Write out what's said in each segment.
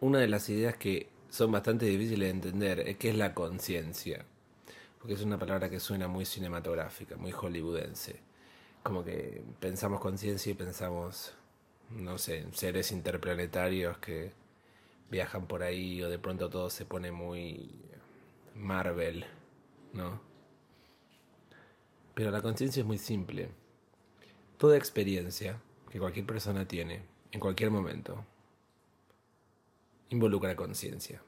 una de las ideas que son bastante difíciles de entender es qué es la conciencia. Porque es una palabra que suena muy cinematográfica, muy hollywoodense. Como que pensamos conciencia y pensamos, no sé, seres interplanetarios que viajan por ahí o de pronto todo se pone muy Marvel, ¿no? Pero la conciencia es muy simple. Toda experiencia que cualquier persona tiene en cualquier momento involucra conciencia.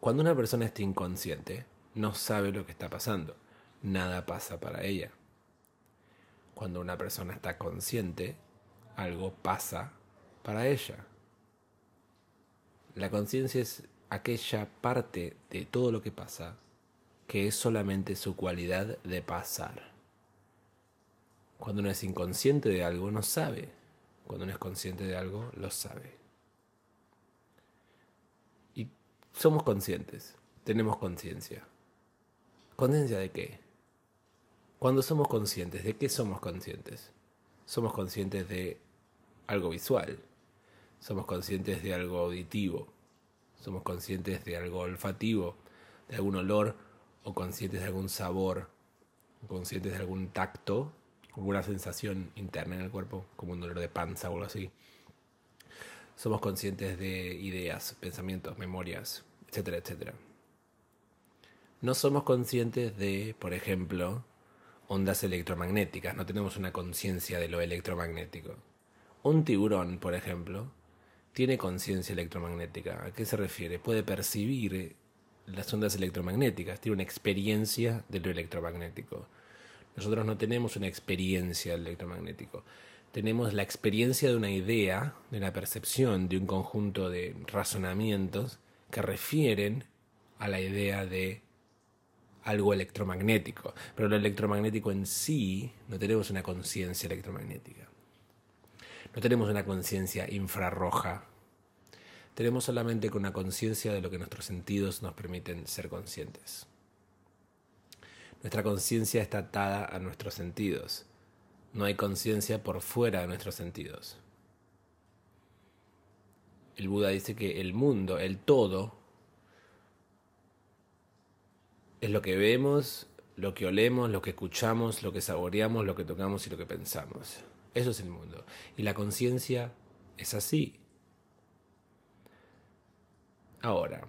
Cuando una persona está inconsciente, no sabe lo que está pasando. Nada pasa para ella. Cuando una persona está consciente, algo pasa para ella. La conciencia es aquella parte de todo lo que pasa que es solamente su cualidad de pasar. Cuando uno es inconsciente de algo, no sabe. Cuando uno es consciente de algo, lo sabe. Y somos conscientes, tenemos conciencia. ¿Conciencia de qué? Cuando somos conscientes, ¿de qué somos conscientes? Somos conscientes de algo visual, somos conscientes de algo auditivo, somos conscientes de algo olfativo, de algún olor, o conscientes de algún sabor, conscientes de algún tacto, alguna sensación interna en el cuerpo, como un dolor de panza o algo así. Somos conscientes de ideas, pensamientos, memorias, etcétera, etcétera. No somos conscientes de, por ejemplo, ondas electromagnéticas, no tenemos una conciencia de lo electromagnético. Un tiburón, por ejemplo, tiene conciencia electromagnética. ¿A qué se refiere? Puede percibir las ondas electromagnéticas, tiene una experiencia de lo electromagnético. Nosotros no tenemos una experiencia del electromagnético, tenemos la experiencia de una idea, de una percepción, de un conjunto de razonamientos que refieren a la idea de algo electromagnético. Pero lo electromagnético en sí no tenemos una conciencia electromagnética. No tenemos una conciencia infrarroja tenemos solamente una conciencia de lo que nuestros sentidos nos permiten ser conscientes. Nuestra conciencia está atada a nuestros sentidos. No hay conciencia por fuera de nuestros sentidos. El Buda dice que el mundo, el todo, es lo que vemos, lo que olemos, lo que escuchamos, lo que saboreamos, lo que tocamos y lo que pensamos. Eso es el mundo. Y la conciencia es así. Ahora,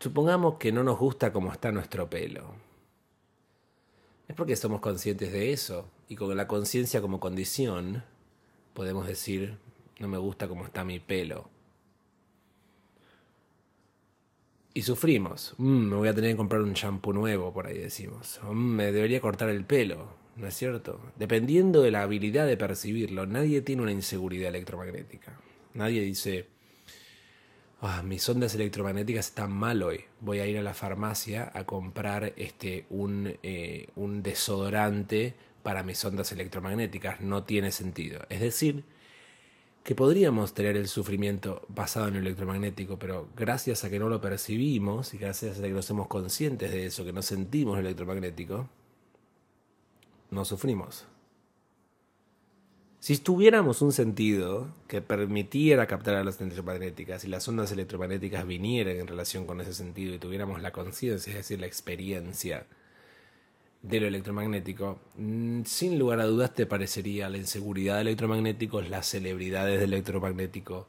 supongamos que no nos gusta cómo está nuestro pelo. Porque somos conscientes de eso y con la conciencia como condición podemos decir, no me gusta cómo está mi pelo. Y sufrimos. Mm, me voy a tener que comprar un shampoo nuevo, por ahí decimos. Mm, me debería cortar el pelo. ¿no es cierto? Dependiendo de la habilidad de percibirlo, nadie tiene una inseguridad electromagnética. Nadie dice, ah, mis ondas electromagnéticas están mal hoy, voy a ir a la farmacia a comprar este, un, eh, un desodorante para mis ondas electromagnéticas. No tiene sentido. Es decir, que podríamos tener el sufrimiento basado en lo electromagnético, pero gracias a que no lo percibimos y gracias a que no somos conscientes de eso, que no sentimos lo electromagnético, no sufrimos. Si tuviéramos un sentido que permitiera captar las ondas electromagnéticas y las ondas electromagnéticas vinieran en relación con ese sentido y tuviéramos la conciencia, es decir, la experiencia de lo electromagnético, mm, sin lugar a dudas te parecería la inseguridad de electromagnéticos, las celebridades del electromagnético,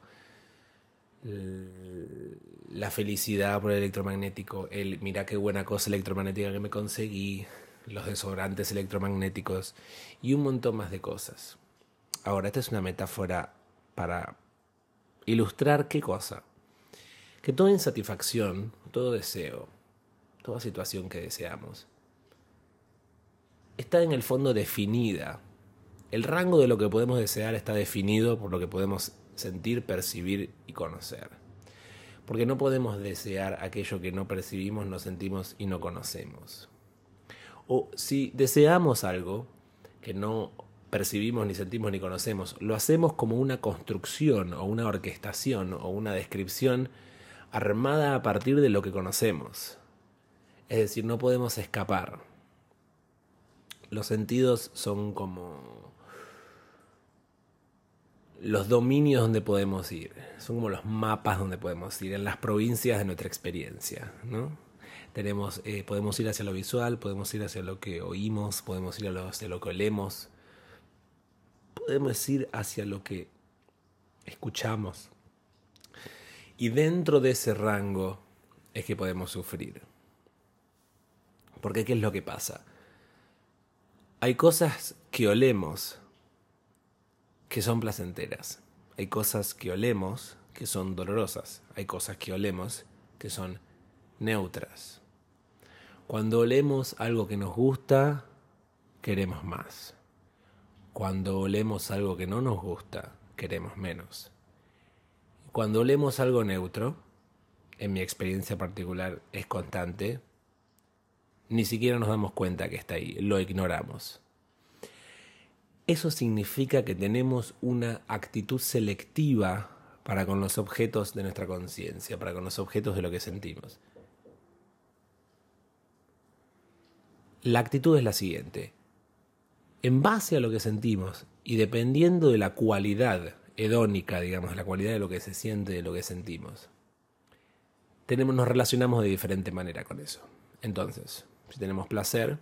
la felicidad por el electromagnético, el mira qué buena cosa electromagnética que me conseguí, los desodorantes electromagnéticos y un montón más de cosas. Ahora, esta es una metáfora para ilustrar qué cosa. Que toda insatisfacción, todo deseo, toda situación que deseamos, está en el fondo definida. El rango de lo que podemos desear está definido por lo que podemos sentir, percibir y conocer. Porque no podemos desear aquello que no percibimos, no sentimos y no conocemos. O si deseamos algo que no percibimos, ni sentimos, ni conocemos, lo hacemos como una construcción o una orquestación o una descripción armada a partir de lo que conocemos. Es decir, no podemos escapar. Los sentidos son como los dominios donde podemos ir, son como los mapas donde podemos ir, en las provincias de nuestra experiencia, ¿no? Tenemos, eh, podemos ir hacia lo visual, podemos ir hacia lo que oímos, podemos ir hacia lo que olemos, podemos ir hacia lo que escuchamos. Y dentro de ese rango es que podemos sufrir. Porque ¿qué es lo que pasa? Hay cosas que olemos que son placenteras. Hay cosas que olemos que son dolorosas. Hay cosas que olemos que son neutras. Cuando olemos algo que nos gusta, queremos más. Cuando olemos algo que no nos gusta, queremos menos. Cuando olemos algo neutro, en mi experiencia particular es constante, ni siquiera nos damos cuenta que está ahí, lo ignoramos. Eso significa que tenemos una actitud selectiva para con los objetos de nuestra conciencia, para con los objetos de lo que sentimos. La actitud es la siguiente. En base a lo que sentimos y dependiendo de la cualidad hedónica, digamos, la cualidad de lo que se siente, de lo que sentimos. Tenemos, nos relacionamos de diferente manera con eso. Entonces, si tenemos placer,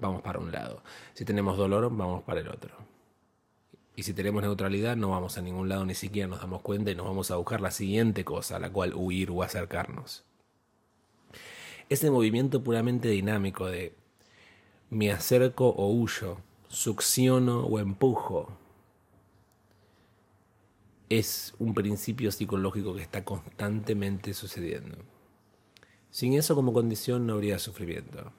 vamos para un lado. Si tenemos dolor, vamos para el otro. Y si tenemos neutralidad, no vamos a ningún lado, ni siquiera nos damos cuenta y nos vamos a buscar la siguiente cosa a la cual huir o acercarnos. Ese movimiento puramente dinámico de me acerco o huyo, succiono o empujo, es un principio psicológico que está constantemente sucediendo. Sin eso como condición no habría sufrimiento.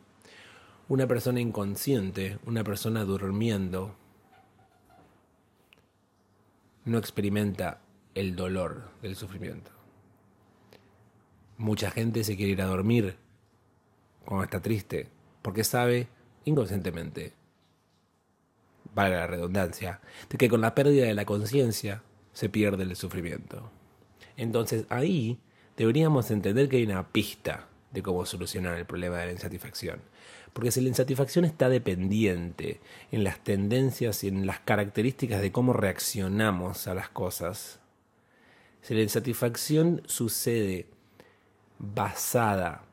Una persona inconsciente, una persona durmiendo, no experimenta el dolor del sufrimiento. Mucha gente se quiere ir a dormir cuando está triste, porque sabe inconscientemente, vale la redundancia, de que con la pérdida de la conciencia se pierde el sufrimiento. Entonces ahí deberíamos entender que hay una pista de cómo solucionar el problema de la insatisfacción. Porque si la insatisfacción está dependiente en las tendencias y en las características de cómo reaccionamos a las cosas, si la insatisfacción sucede basada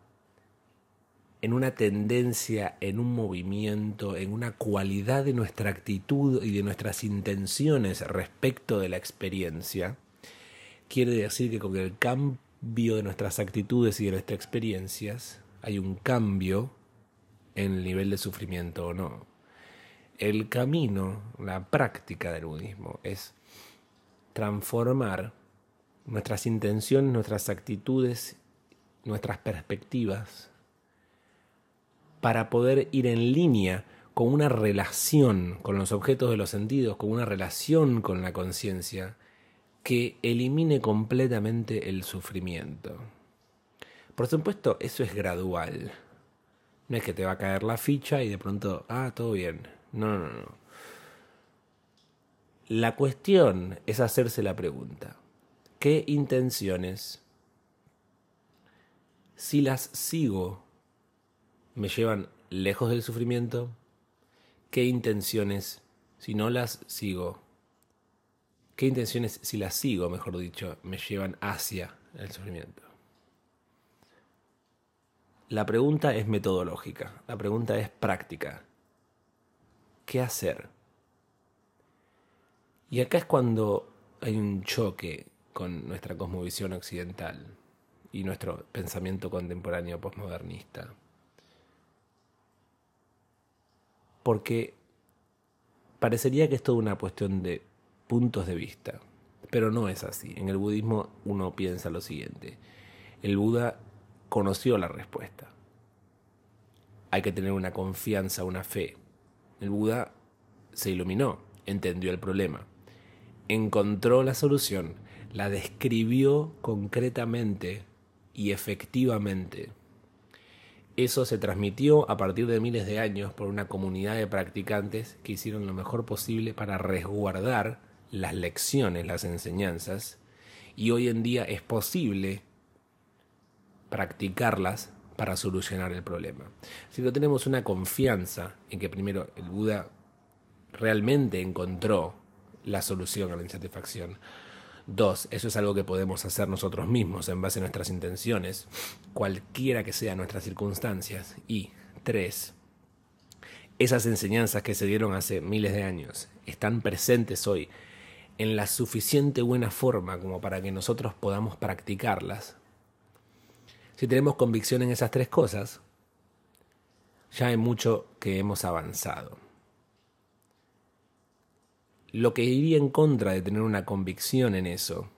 en una tendencia, en un movimiento, en una cualidad de nuestra actitud y de nuestras intenciones respecto de la experiencia, quiere decir que con el cambio de nuestras actitudes y de nuestras experiencias hay un cambio en el nivel de sufrimiento o no. El camino, la práctica del budismo es transformar nuestras intenciones, nuestras actitudes, nuestras perspectivas para poder ir en línea con una relación con los objetos de los sentidos, con una relación con la conciencia que elimine completamente el sufrimiento. Por supuesto, eso es gradual. No es que te va a caer la ficha y de pronto, ah, todo bien. No, no, no. La cuestión es hacerse la pregunta, ¿qué intenciones, si las sigo me llevan lejos del sufrimiento? ¿Qué intenciones, si no las sigo? ¿Qué intenciones, si las sigo, mejor dicho, me llevan hacia el sufrimiento? La pregunta es metodológica, la pregunta es práctica. ¿Qué hacer? Y acá es cuando hay un choque con nuestra cosmovisión occidental y nuestro pensamiento contemporáneo postmodernista. Porque parecería que es toda una cuestión de puntos de vista, pero no es así. En el budismo uno piensa lo siguiente, el Buda conoció la respuesta. Hay que tener una confianza, una fe. El Buda se iluminó, entendió el problema, encontró la solución, la describió concretamente y efectivamente eso se transmitió a partir de miles de años por una comunidad de practicantes que hicieron lo mejor posible para resguardar las lecciones, las enseñanzas, y hoy en día es posible practicarlas para solucionar el problema. Si no tenemos una confianza en que primero el Buda realmente encontró la solución a la insatisfacción. Dos, eso es algo que podemos hacer nosotros mismos en base a nuestras intenciones, cualquiera que sean nuestras circunstancias. Y tres, esas enseñanzas que se dieron hace miles de años están presentes hoy en la suficiente buena forma como para que nosotros podamos practicarlas. Si tenemos convicción en esas tres cosas, ya hay mucho que hemos avanzado. Lo que iría en contra de tener una convicción en eso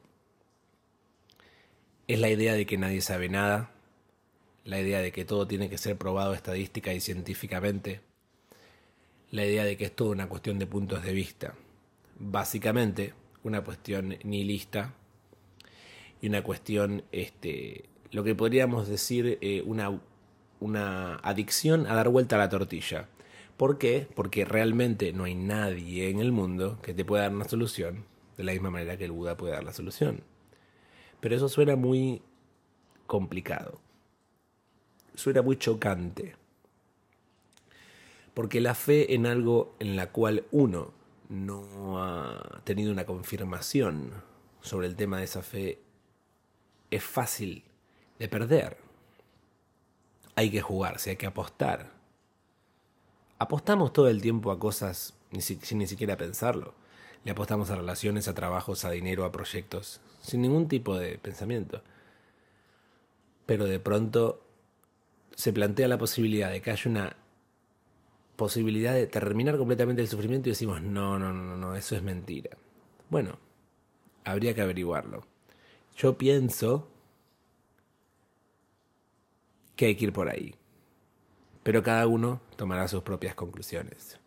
es la idea de que nadie sabe nada, la idea de que todo tiene que ser probado estadística y científicamente, la idea de que es toda una cuestión de puntos de vista. Básicamente, una cuestión nihilista y una cuestión, este, lo que podríamos decir, eh, una, una adicción a dar vuelta a la tortilla. ¿Por qué? Porque realmente no hay nadie en el mundo que te pueda dar una solución de la misma manera que el Buda puede dar la solución. Pero eso suena muy complicado. Suena muy chocante. Porque la fe en algo en la cual uno no ha tenido una confirmación sobre el tema de esa fe es fácil de perder. Hay que jugarse, hay que apostar. Apostamos todo el tiempo a cosas sin ni siquiera pensarlo. Le apostamos a relaciones, a trabajos, a dinero, a proyectos, sin ningún tipo de pensamiento. Pero de pronto se plantea la posibilidad de que haya una posibilidad de terminar completamente el sufrimiento y decimos, no, no, no, no, eso es mentira. Bueno, habría que averiguarlo. Yo pienso que hay que ir por ahí, pero cada uno tomará sus propias conclusiones.